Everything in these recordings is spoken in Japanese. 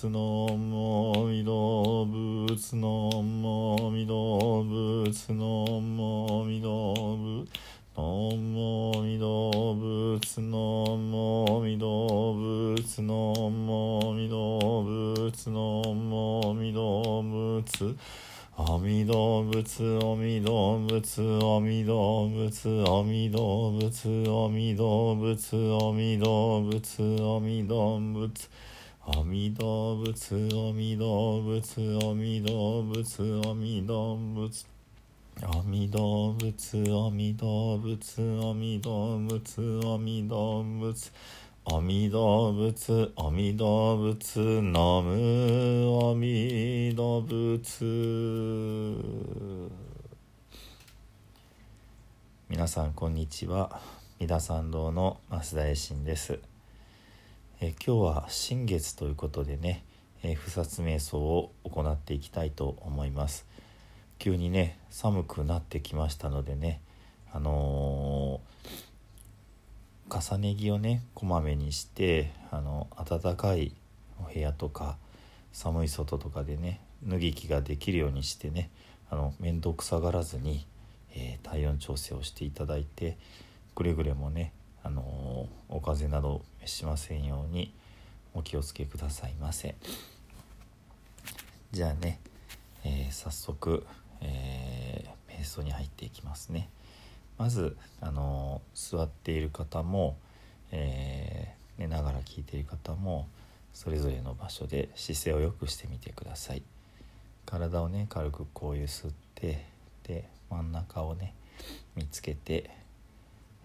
仏のもみ動物のもみ動物のもみ動物のもみ動物のもみ動物のもみ動物のもみ動物阿弥陀仏阿弥陀仏阿弥陀仏阿弥陀仏阿弥陀仏阿弥陀仏阿弥陀仏阿弥陀仏阿弥陀仏阿弥陀仏阿弥陀仏。阿弥陀仏阿弥陀仏阿弥陀仏阿弥陀仏。阿弥陀仏阿弥陀仏ナム阿弥陀仏。皆さんこんにちは。三田参道の増田衛進です。え今日は新月ということでね、え不殺瞑想を行っていきたいと思います。急にね寒くなってきましたのでねあのー重ね着をねこまめにしてあの暖かいお部屋とか寒い外とかでね脱ぎ着ができるようにしてねあの面倒くさがらずに、えー体温調整をしていただいてくれぐれもね、あのお風邪などしませんようにお気をつけくださいませ。じゃあね、えー早速、えー瞑想に入っていきますね。まず、あの座っている方も、えー寝ながら聞いている方もそれぞれの場所で姿勢を良くしてみてください。体をね軽くこうゆすってで真ん中をね見つけて、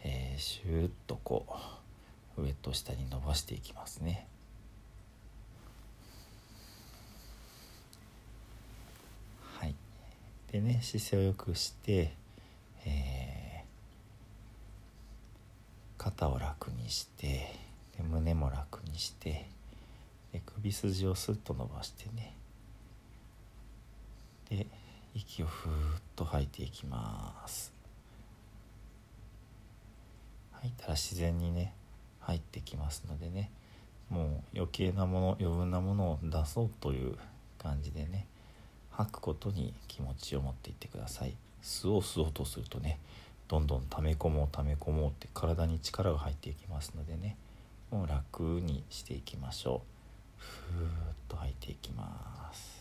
えーシューッとこう上と下に伸ばしていきますね。はい。でね姿勢を良くして、えー肩を楽にしてで胸も楽にしてで首筋をスッと伸ばしてね。で息をふーっと吐いていきます。たら自然にね入ってきますのでねもう余計なもの余分なものを出そうという感じでね吐くことに気持ちを持っていってください。吸おう吸おうとするとねどんどん溜め込もう溜め込もうって体に力が入っていきますのでねもう楽にしていきましょう。ふーっと吐いていきます。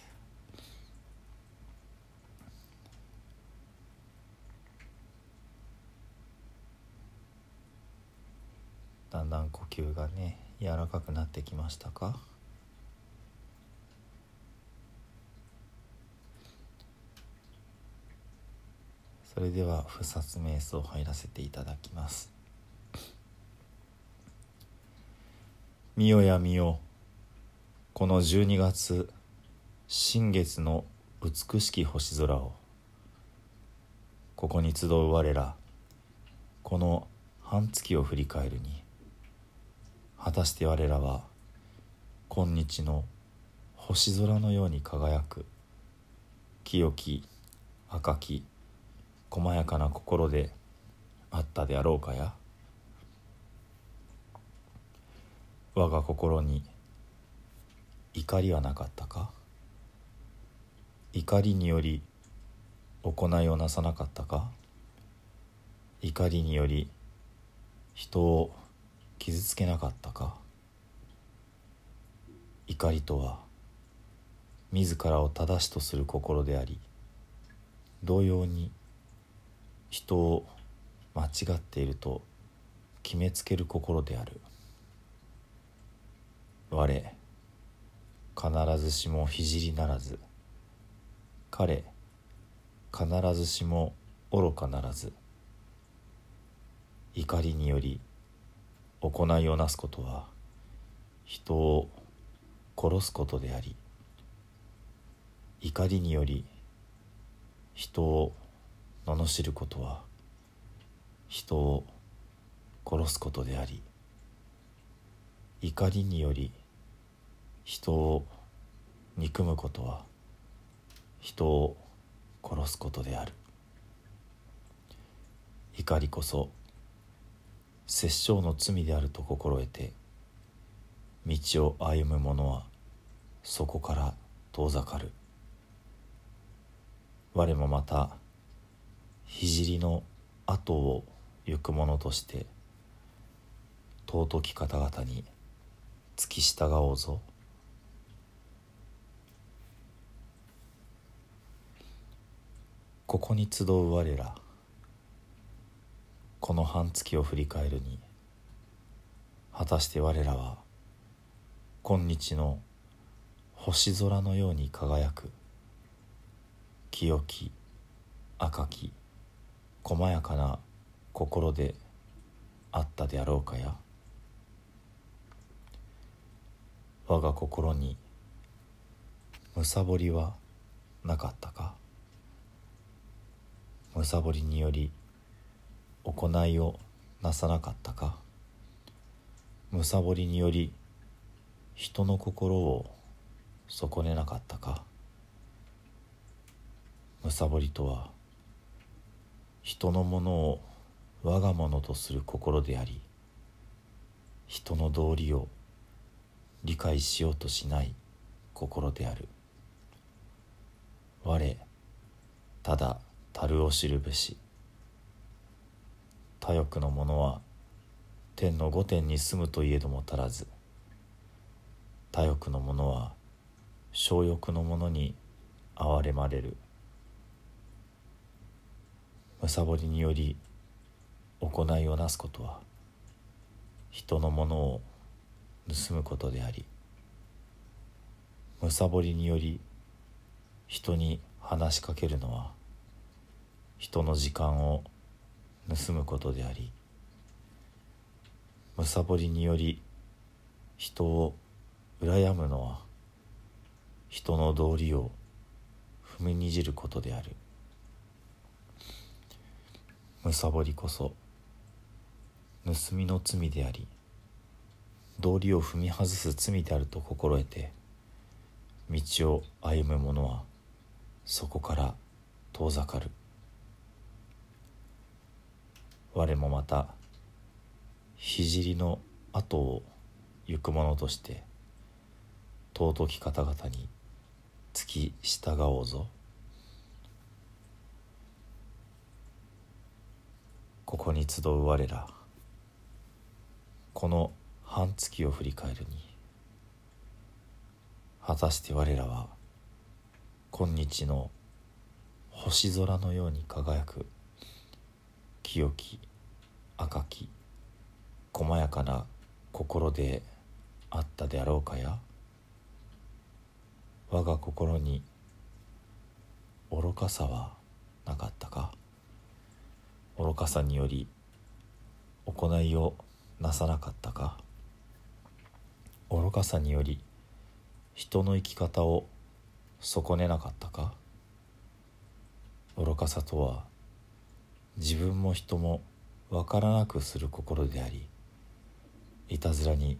だんだん呼吸がね柔らかくなってきましたか？それでは不殺瞑想入らせていただきます。見よや見よ。この12月新月の美しき星空をここに集う我らこの半月を振り返るに果たして我らは今日の星空のように輝く清き赤き細やかな心であったであろうかや？我が心に怒りはなかったか？怒りにより行いをなさなかったか？怒りにより人を傷つけなかったか？怒りとは自らを正しとする心であり同様に人を間違っていると決めつける心である。我必ずしも聖ならず彼必ずしも愚かならず怒りにより行いをなすことは人を殺すことであり怒りにより人を罵ることは人を殺すことであり怒りにより人を憎むことは人を殺すことである。怒りこそ殺生の罪であると心得て道を歩む者はそこから遠ざかる。我もまた聖の後を行く者として尊き方々に付き従おうぞ。ここに集う我らこの半月を振り返るに果たして我らは今日の星空のように輝く清き赤き細やかな心であったであろうかや。我が心にむさぼりはなかったか。むさぼりにより行いをなさなかったか。むさぼりにより人の心を損ねなかったか。むさぼりとは人のものを我が物とする心であり人の道理を理解しようとしない心である。我ただ樽を知るべし。他欲の者は天の御殿に住むといえども足らず他欲の者は小欲の者に憐れまれる。むさぼりにより行いをなすことは人のものを盗むことでありむさぼりにより人に話しかけるのは人の時間を盗むことでありむさぼりにより人を羨むのは人の道理を踏みにじることである。むさぼりこそ盗みの罪であり道理を踏み外す罪であると心得て道を歩む者はそこから遠ざかる。我もまた聖の後を行く者として尊き方々に付き従おうぞ。ここに集う我らこの半月を振り返るに果たして我らは今日の星空のように輝く清き赤き細やかな心であったであろうかや。我が心に愚かさはなかったか。愚かさにより行いをなさなかったか。愚かさにより人の生き方を損ねなかったか。愚かさとは自分も人も分からなくする心でありいたずらに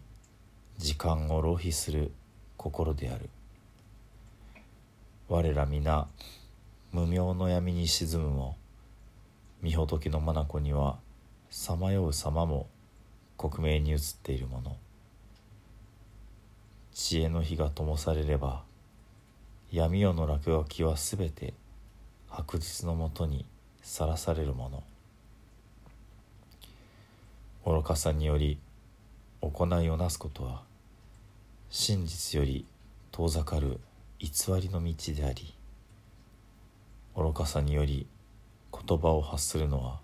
時間を浪費する心である。我ら皆無明の闇に沈むも御仏の眼にはさまよう様も克明に映っているもの。知恵の火が灯されれば闇夜の落書きはすべて白日のもとにさらされるもの。愚かさにより行いをなすことは真実より遠ざかる偽りの道であり愚かさにより言葉を発するのは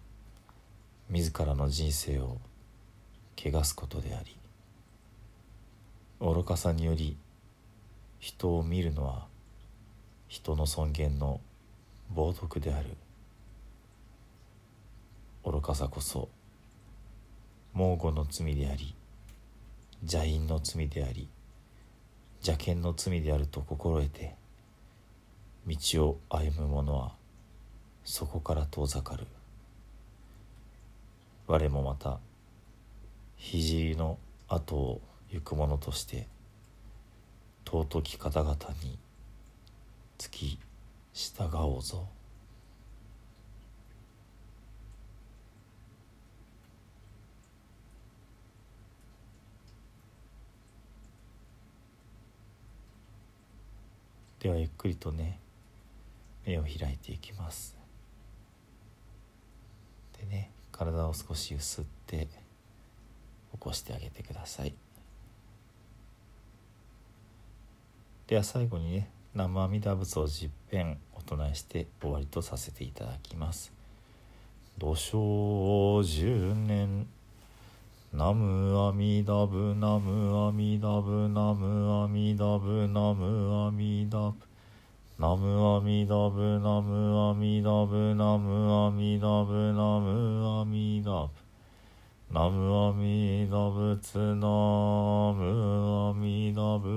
自らの人生を汚すことであり愚かさにより人を見るのは人の尊厳の冒涜である。愚かさこそ猛虎の罪であり邪淫の罪であり邪剣の罪であると心得て道を歩む者はそこから遠ざかる我もまた聖の後を行く者として尊き方々につき従おうぞ。ではゆっくりとね目を開いていきます。でね体を少しゆすって起こしてあげてください。では最後にね生阿弥陀仏を十遍お唱えして終わりとさせていただきます。土生十年。ナムアミダブナムアミダブナムアミダブナムアミダブ。ナムアミダブナムアミダブナムアミダブナムアミダブ。ナムアミダブツナムアミダブ。